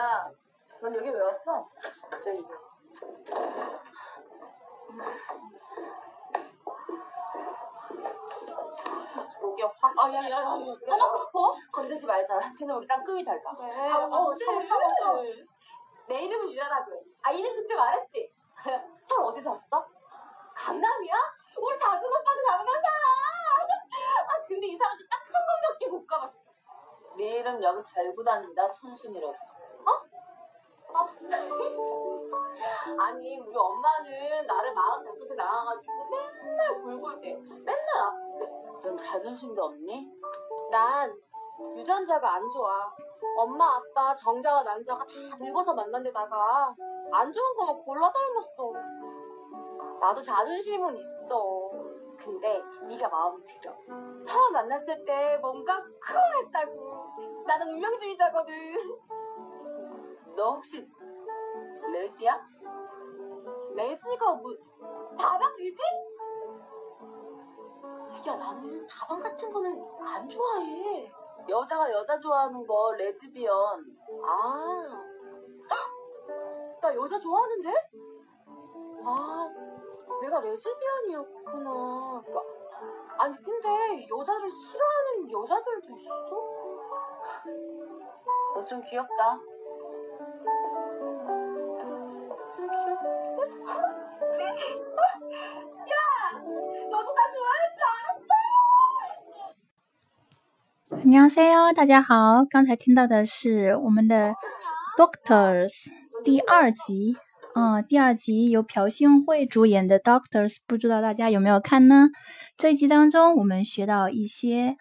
야, 넌 여기 왜 왔어? 저기. 목이 확, 아, 야, 야, 야, 떠나고 싶어? 건들지 말자. 쟤는 우리랑 급이 달라. 왜? 아, 어, 참아, 참아, 참아. 참아. 내 이름은 유라라고. 아, 이름 그때 말했지? 참 어디서 왔어? 강남이야? 우리 작은 오빠도 강남잖아. 아, 근데 이상하게 딱 한 번밖에 못 가봤어. 내 이름 여기 달고 다닌다, 천순이라고. 어? 아, 아니, 우리 엄마는 나를 마흔다섯에 나와가지고 맨날 굴굴 대. 맨날 아프대. 넌 자존심도 없니? 난 유전자가 안 좋아. 엄마, 아빠, 정자와 난자가 다 늙어서 만난 데다가 안 좋은 거만 골라 닮았어. 나도 자존심은 있어. 근데 네가 마음에 들어. 처음 만났을 때 뭔가 쿵 했다고. 나는 운명주의자거든. 너 혹시 레지야? 레지가 뭐 다방 레지? 야 나는 다방 같은 거는 안 좋아해. 여자가 여자 좋아하는 거 레즈비언. 아, 헉! 나 여자 좋아하는데? 아, 내가 레즈비언이었구나. 그러니까, 아니 근데 여자를 싫어하는 여자들도 있어? 너 좀 귀엽다. 你好，CIO。大家好，刚才听到的是我们的 DOCTORS 第二集。嗯，第二集由朴信惠主演的 DOCTORS。不知道大家有没有看呢？这一集当中我们学到一些。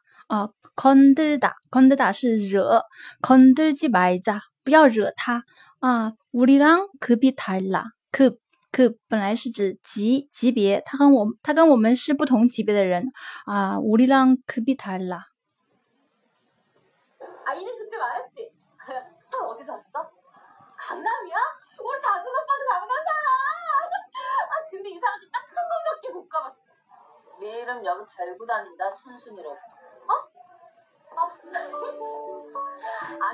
아, 건들다. 건들다 是惹. 건들지 말자. 不要惹他. 아, 우리랑 급이 달라. 급 급本来是指级级别，他跟我他跟我们是不同级别的人啊。우리랑 급이 달라. 아, 이름 그때 말했지? 참 어디서 왔어? 강남이야? 우리 작은 오빠도 강남잖아. 아, 근데 이상하게 딱 한 번밖에 못 가봤어. 내 이름 여기 달고 다닌다, 천순이라고.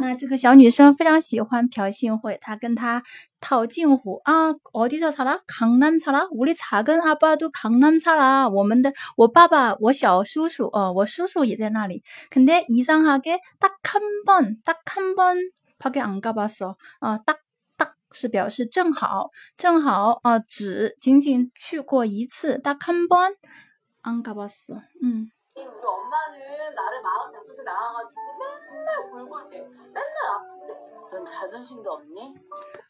那这个小女生非常喜欢朴信惠，她跟她套近乎啊，어디서살아강남살아우리작은아빠도강남살아我们的我爸爸，我小叔叔，哦，我叔叔也在那里。근데이상하게딱한번딱한번밖에안가봤어啊，딱딱是表示正好，正好啊，只仅仅去过一次。딱한번안가봤어嗯。 우리 엄마는 나를 마흔다섯에 나와가지고 맨날 굴굴 대. 맨날 아프대. 넌 자존심도 없니?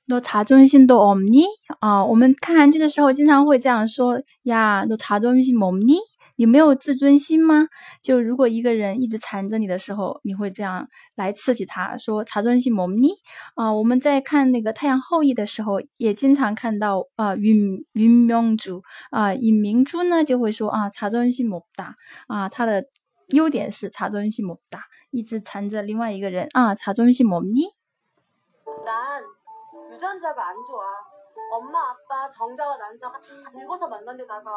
너 자존심도 없니? 啊，我们看韩剧的时候经常会这样说呀，너 자존심 없니? 你没有自尊心吗？就如果一个人一直缠着你的时候，你会这样来刺激他，说자존심 없니? 啊，我们在看那个《太阳后裔》的时候，也经常看到啊，윤윤명주啊，尹明珠呢就会说啊，자존심없다啊，他的 优点是자존심없다，一直缠着另外一个人啊，자존심없니？ 난 유전자가 안 좋아. 엄마, 아빠, 정자와 난자가 다 늙어서 만난 데다가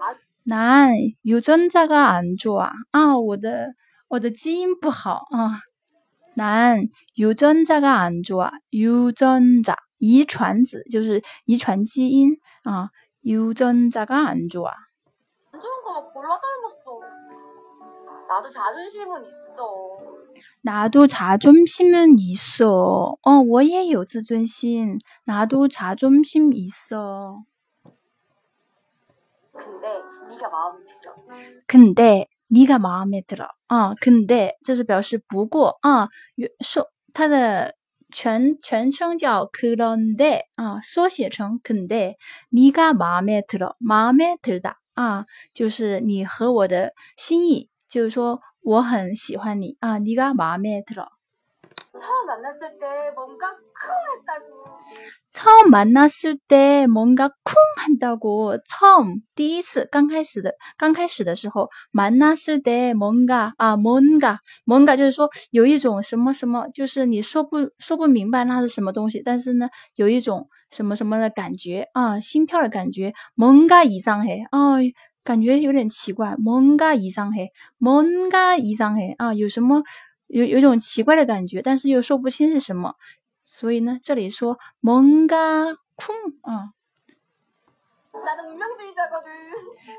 아, 男 유전자가 안 좋아. 아, 我的我的基因不好啊。男 유전자가 안 좋아. 유전자 遗传子就是遗传基因啊。유전자가 안 좋아. 안 좋은 거만 골라 닮았어. 나도 자존심은 있어. 나도 자존심은 있어. 어, 我也有自尊心. 나도 자존심 있어. 근데 네가 마음에 들어. 근데 네가 마음에 들어. 啊 근데 这是表示不过啊，说它的全全称叫 그런데 啊，缩写成 근데 네가 마음에 들어. 마음에 들다 啊，就是你和我的心意， 就是说我很喜欢你啊，你가마음에들 어。 처음 만났을 때 뭔가 쿵 했다고 처음 만났을 때 뭔가 쿵 한다고 처음第一次刚开始的刚开始的时候만났을때뭔가啊뭔가뭔가就是说有一种什么什么，就是你说不说不明白那是什么东西，但是呢有一种什么什么的感觉啊，心跳的感觉，뭔가이상해哦， 感觉有点奇怪，뭔가이상해 뭔가이상해啊，有什么？有有一种奇怪的感觉，但是又说不清是什么，所以呢，这里说뭔가쿵啊。 나는 운명주의자거든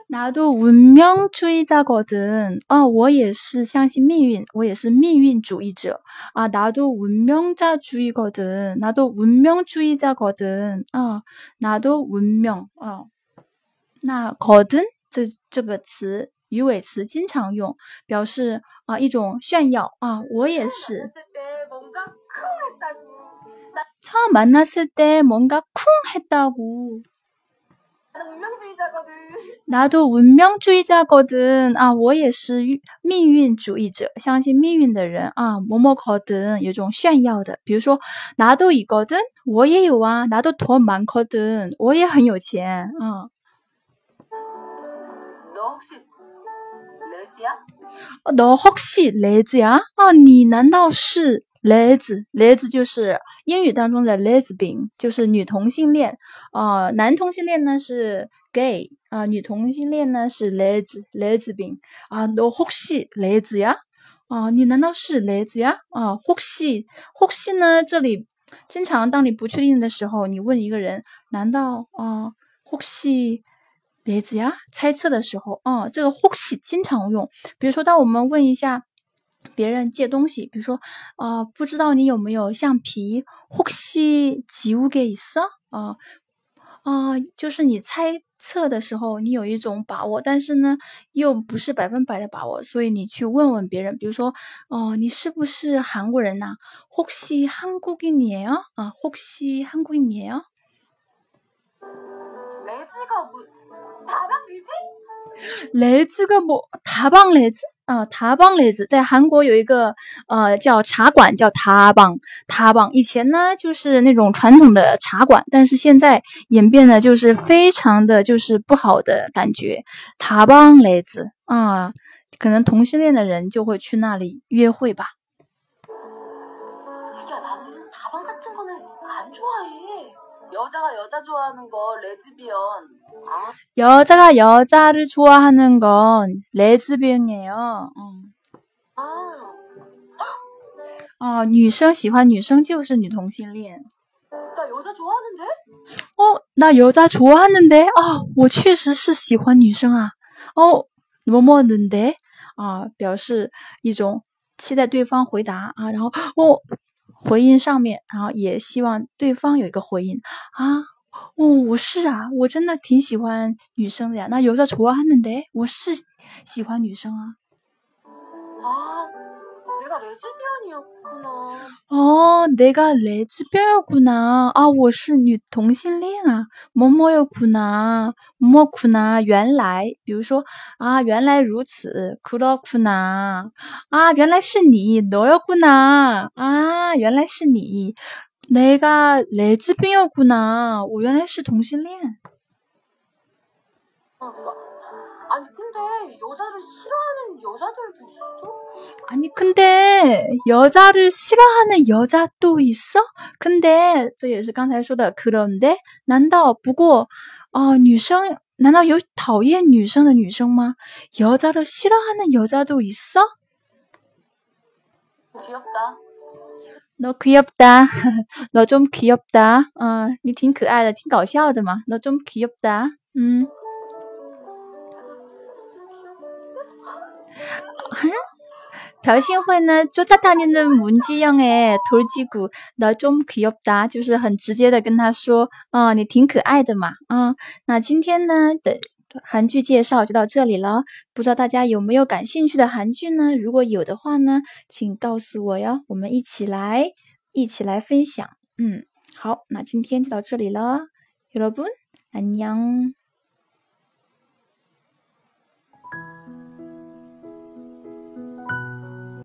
나도운명주의자거든啊，我也是相信命运，我也是命运主义者啊。나도운명자주의거든나도운명주의자거든啊，나도운명啊。那거든 这这个词鱼尾词经常用，表示啊一种炫耀啊。我也是。 처음 만났을 때뭔가 쿵 했다고 처음만났을 때 뭔가 쿵 했다고 나는 운명주의자거든 나도운명주의자거든啊，我也是命运主义者，相信命运的人啊。뭐뭐거든有种炫耀的，比如说나도있거든我也有啊。나도돈많거든我也很有钱啊。 너 혹시 레즈야? 너혹시레즈야啊，你难道是레즈？레즈就是英语当中的 lesbian，就是女同性恋。啊、呃，男同性恋呢是 gay 啊、呃，女同性恋呢是 les lesbian 啊。너혹시레즈야啊，你难道是레즈呀？啊，혹시혹시呢？这里经常当你不确定的时候，你问一个人，难道啊，혹시 雷子呀，猜测的时候啊，这个혹시经常用。比如说，当我们问一下别人借东西，比如说啊，不知道你有没有橡皮？혹시지우개있어啊啊，就是你猜测的时候，你有一种把握，但是呢，又不是百分百的把握，所以你去问问别人，比如说哦，你是不是韩国人呐？혹시한국인이에요啊，혹시한국인이에요？ 레즈가 뭐 다방 레즈? 雷子个么塔邦雷子啊，塔邦雷子在韩国有一个呃叫茶馆，叫塔邦塔邦。以前呢就是那种传统的茶馆，但是现在演变的就是非常的就是不好的感觉。塔邦雷子啊，可能同性恋的人就会去那里约会吧。 야 나는 다방 같은 거는 안 좋아해 여자가 여자 좋아하는 거 레즈비언 아 여자가여자를좋아하는건 레즈비언이에요。 嗯 아 哦，女生喜欢女生就是女同性恋。 나 여자 좋아하는데 哦，那여자좋아하는데哦，我确实是喜欢女生啊。哦，뭐뭐는데啊，表示一种期待对方回答啊，然后哦 回应上面，然后也希望对方有一个回应啊。哦，我是啊，我真的挺喜欢女生的呀。那여자좋아하는데我是喜欢女生啊。 아 내가 레즈비언이었구나 哦，내가레즈비언이구나啊，我是女同性恋啊。뭐뭐였구나，뭐구나，原来，比如说啊，原来如此，그렇구나啊，原来是你，너였구나啊，原来是你，내가레즈비언이구나，我原来是同性恋。 어, 누가 아니 근데 여자를 싫어하는 여자들도 있어? 아니근데여자를싫어하는여자도있어 근데这也是刚才说的그런데难道不过啊、女生难道有讨厌女生的女生吗？여자를싫어하는여자도있어 귀엽다 너귀엽다 너 좀 귀엽다啊，你挺可爱的，挺搞笑的嘛。너좀 귀엽다嗯。 朴信惠呢，쫓아다니는문지영의돌지구너좀귀엽다就是很直接的跟他说，啊、你挺可爱的嘛，啊、那今天呢的韩剧介绍就到这里了，不知道大家有没有感兴趣的韩剧呢？如果有的话呢，请告诉我哟，我们一起来一起来分享。嗯，好，那今天就到这里了，여러분안녕